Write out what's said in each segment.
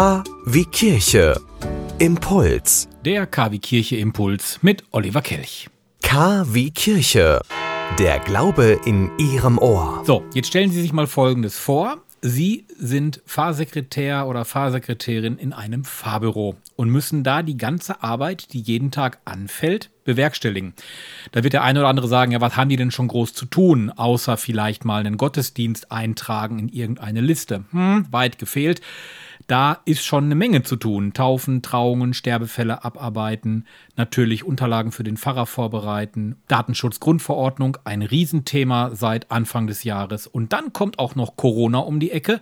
K wie Kirche. Impuls. Der KW Kirche Impuls mit Oliver Kelch. K wie Kirche. Der Glaube in Ihrem Ohr. So, jetzt stellen Sie sich mal Folgendes vor. Sie sind Fahrsekretär oder Fahrsekretärin in einem Fahrbüro und müssen da die ganze Arbeit, die jeden Tag anfällt, bewerkstelligen. Da wird der eine oder andere sagen, ja, was haben die denn schon groß zu tun, außer vielleicht mal einen Gottesdienst eintragen in irgendeine Liste. Hm, weit gefehlt. Da ist schon eine Menge zu tun. Taufen, Trauungen, Sterbefälle abarbeiten, natürlich Unterlagen für den Pfarrer vorbereiten, Datenschutzgrundverordnung, ein Riesenthema seit Anfang des Jahres. Und dann kommt auch noch Corona um die Ecke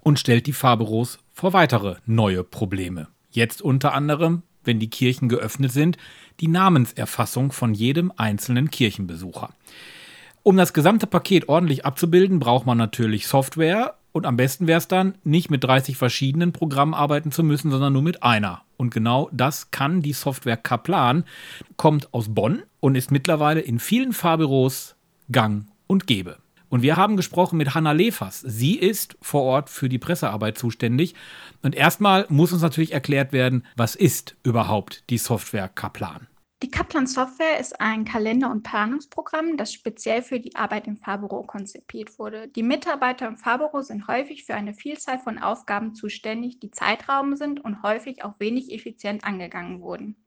und stellt die Fahrbüros vor weitere neue Probleme. Jetzt unter anderem, wenn die Kirchen geöffnet sind, die Namenserfassung von jedem einzelnen Kirchenbesucher. Um das gesamte Paket ordentlich abzubilden, braucht man natürlich Software, und am besten wäre es dann, nicht mit 30 verschiedenen Programmen arbeiten zu müssen, sondern nur mit einer. Und genau das kann die Software Kaplan, kommt aus Bonn und ist mittlerweile in vielen Fahrbüros gang und gäbe. Und wir haben gesprochen mit Hanna Lefers. Sie ist vor Ort für die Pressearbeit zuständig. Und erstmal muss uns natürlich erklärt werden, was ist überhaupt die Software Kaplan? Die Kaplan Software ist ein Kalender- und Planungsprogramm, das speziell für die Arbeit im Fahrbüro konzipiert wurde. Die Mitarbeiter im Fahrbüro sind häufig für eine Vielzahl von Aufgaben zuständig, die Zeitraum sind und häufig auch wenig effizient angegangen wurden.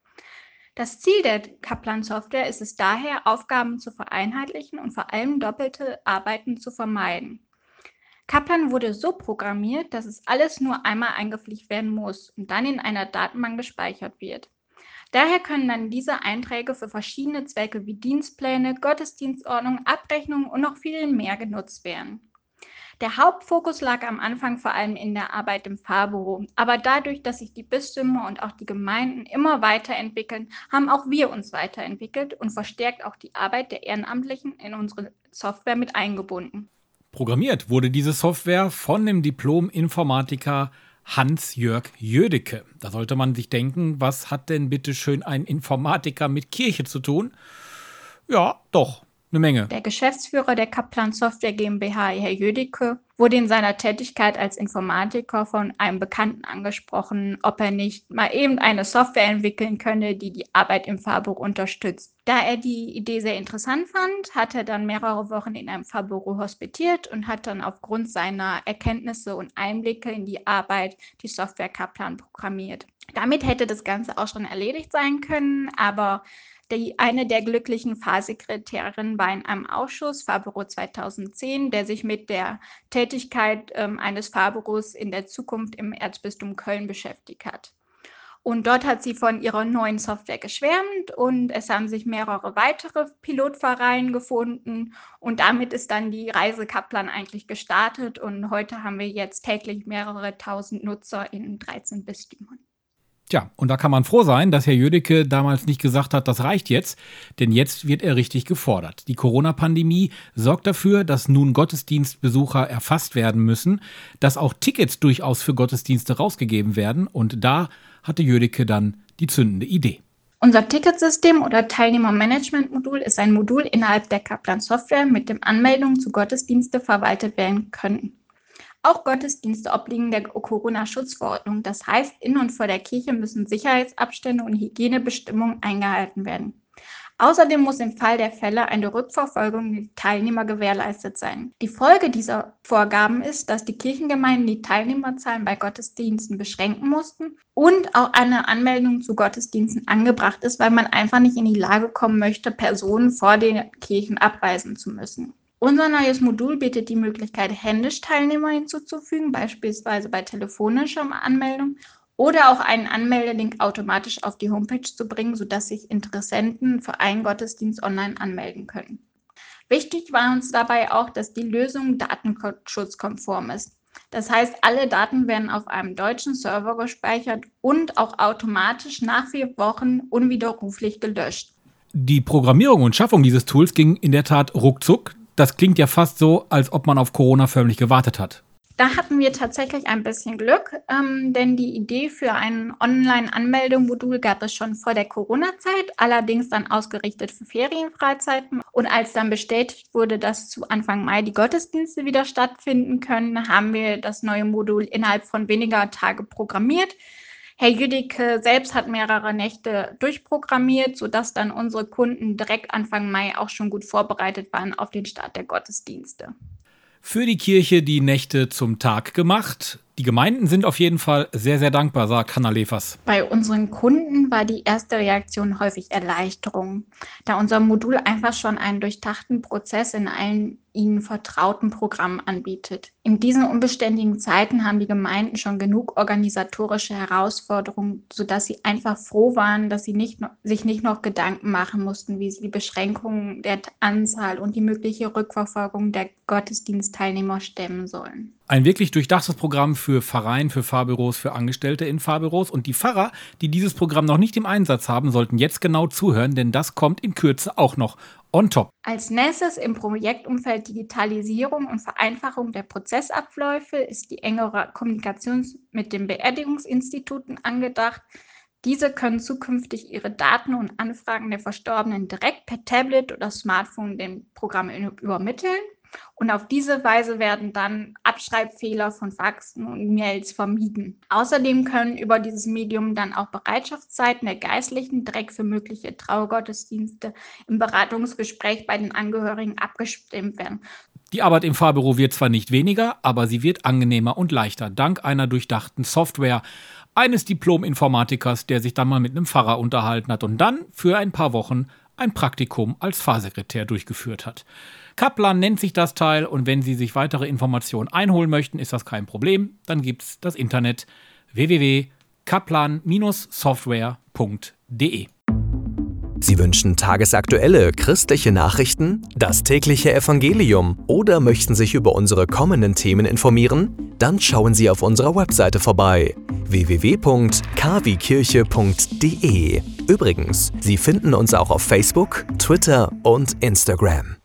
Das Ziel der Kaplan Software ist es daher, Aufgaben zu vereinheitlichen und vor allem doppelte Arbeiten zu vermeiden. Kaplan wurde so programmiert, dass es alles nur einmal eingepflegt werden muss und dann in einer Datenbank gespeichert wird. Daher können dann diese Einträge für verschiedene Zwecke wie Dienstpläne, Gottesdienstordnung, Abrechnungen und noch viel mehr genutzt werden. Der Hauptfokus lag am Anfang vor allem in der Arbeit im Fahrbüro. Aber dadurch, dass sich die Bistümer und auch die Gemeinden immer weiterentwickeln, haben auch wir uns weiterentwickelt und verstärkt auch die Arbeit der Ehrenamtlichen in unsere Software mit eingebunden. Programmiert wurde diese Software von dem Diplom-Informatiker Hans-Jörg Jödecke. Da sollte man sich denken, was hat denn bitte schön ein Informatiker mit Kirche zu tun? Ja, doch, eine Menge. Der Geschäftsführer der Kaplan Software GmbH, Herr Jödicke, wurde in seiner Tätigkeit als Informatiker von einem Bekannten angesprochen, ob er nicht mal eben eine Software entwickeln könne, die die Arbeit im Fahrbüro unterstützt. Da er die Idee sehr interessant fand, hat er dann mehrere Wochen in einem Fahrbüro hospitiert und hat dann aufgrund seiner Erkenntnisse und Einblicke in die Arbeit die Software Kaplan programmiert. Damit hätte das Ganze auch schon erledigt sein können, aber die, eine der glücklichen Fahrsekretärinnen war in einem Ausschuss, Fahrbüro 2010, der sich mit der Tätigkeit ähm, eines Fahrbüros in der Zukunft im Erzbistum Köln beschäftigt hat. Und dort hat sie von ihrer neuen Software geschwärmt und es haben sich mehrere weitere Pilotvereine gefunden und damit ist dann die Reise Kaplan eigentlich gestartet und heute haben wir jetzt täglich mehrere tausend Nutzer in 13 Bistümern. Tja, und da kann man froh sein, dass Herr Jödecke damals nicht gesagt hat, das reicht jetzt, denn jetzt wird er richtig gefordert. Die Corona-Pandemie sorgt dafür, dass nun Gottesdienstbesucher erfasst werden müssen, dass auch Tickets durchaus für Gottesdienste rausgegeben werden und da hatte Jödecke dann die zündende Idee. Unser Ticketsystem oder Teilnehmermanagement-Modul ist ein Modul innerhalb der Kaplan Software, mit dem Anmeldungen zu Gottesdienste verwaltet werden können. Auch Gottesdienste obliegen der Corona-Schutzverordnung. Das heißt, in und vor der Kirche müssen Sicherheitsabstände und Hygienebestimmungen eingehalten werden. Außerdem muss im Fall der Fälle eine Rückverfolgung der Teilnehmer gewährleistet sein. Die Folge dieser Vorgaben ist, dass die Kirchengemeinden die Teilnehmerzahlen bei Gottesdiensten beschränken mussten und auch eine Anmeldung zu Gottesdiensten angebracht ist, weil man einfach nicht in die Lage kommen möchte, Personen vor den Kirchen abweisen zu müssen. Unser neues Modul bietet die Möglichkeit, händisch Teilnehmer hinzuzufügen, beispielsweise bei telefonischer Anmeldung, oder auch einen Anmeldelink automatisch auf die Homepage zu bringen, sodass sich Interessenten für einen Gottesdienst online anmelden können. Wichtig war uns dabei auch, dass die Lösung datenschutzkonform ist. Das heißt, alle Daten werden auf einem deutschen Server gespeichert und auch automatisch nach vier Wochen unwiderruflich gelöscht. Die Programmierung und Schaffung dieses Tools ging in der Tat ruckzuck. Das klingt ja fast so, als ob man auf Corona förmlich gewartet hat. Da hatten wir tatsächlich ein bisschen Glück, ähm, denn die Idee für ein Online-Anmeldemodul gab es schon vor der Corona-Zeit, allerdings dann ausgerichtet für Ferienfreizeiten. Und als dann bestätigt wurde, dass zu Anfang Mai die Gottesdienste wieder stattfinden können, haben wir das neue Modul innerhalb von weniger Tage programmiert. Herr Jüdicke selbst hat mehrere Nächte durchprogrammiert, sodass dann unsere Kunden direkt Anfang Mai auch schon gut vorbereitet waren auf den Start der Gottesdienste für die Kirche die Nächte zum Tag gemacht. Die Gemeinden sind auf jeden Fall sehr, sehr dankbar, sagt Hannah Lefers. Bei unseren Kunden war die erste Reaktion häufig Erleichterung, da unser Modul einfach schon einen durchdachten Prozess in allen ihnen vertrauten Programmen anbietet. In diesen unbeständigen Zeiten haben die Gemeinden schon genug organisatorische Herausforderungen, sodass sie einfach froh waren, dass sie nicht, sich nicht noch Gedanken machen mussten, wie sie die Beschränkungen der Anzahl und die mögliche Rückverfolgung der Gottesdienstteilnehmer stemmen sollen. Ein wirklich durchdachtes Programm für Pfarreien, für Fahrbüros, für Angestellte in Fahrbüros. Und die Pfarrer, die dieses Programm noch nicht im Einsatz haben, sollten jetzt genau zuhören, denn das kommt in Kürze auch noch on top. Als nächstes im Projektumfeld Digitalisierung und Vereinfachung der Prozessabläufe ist die engere Kommunikation mit den Beerdigungsinstituten angedacht. Diese können zukünftig ihre Daten und Anfragen der Verstorbenen direkt per Tablet oder Smartphone dem Programm übermitteln. Und auf diese Weise werden dann Abschreibfehler von Faxen und Mails vermieden. Außerdem können über dieses Medium dann auch Bereitschaftszeiten der Geistlichen direkt für mögliche Trauergottesdienste im Beratungsgespräch bei den Angehörigen abgestimmt werden. Die Arbeit im Fahrbüro wird zwar nicht weniger, aber sie wird angenehmer und leichter, dank einer durchdachten Software eines Diplom-Informatikers, der sich dann mal mit einem Pfarrer unterhalten hat und dann für ein paar Wochen ein Praktikum als Fahrsekretär durchgeführt hat. Kaplan nennt sich das Teil und wenn Sie sich weitere Informationen einholen möchten, ist das kein Problem. Dann gibt es das Internet www.kaplan-software.de. Sie wünschen tagesaktuelle christliche Nachrichten, das tägliche Evangelium oder möchten sich über unsere kommenden Themen informieren? Dann schauen Sie auf unserer Webseite vorbei www.kwkirche.de. Übrigens, Sie finden uns auch auf Facebook, Twitter und Instagram.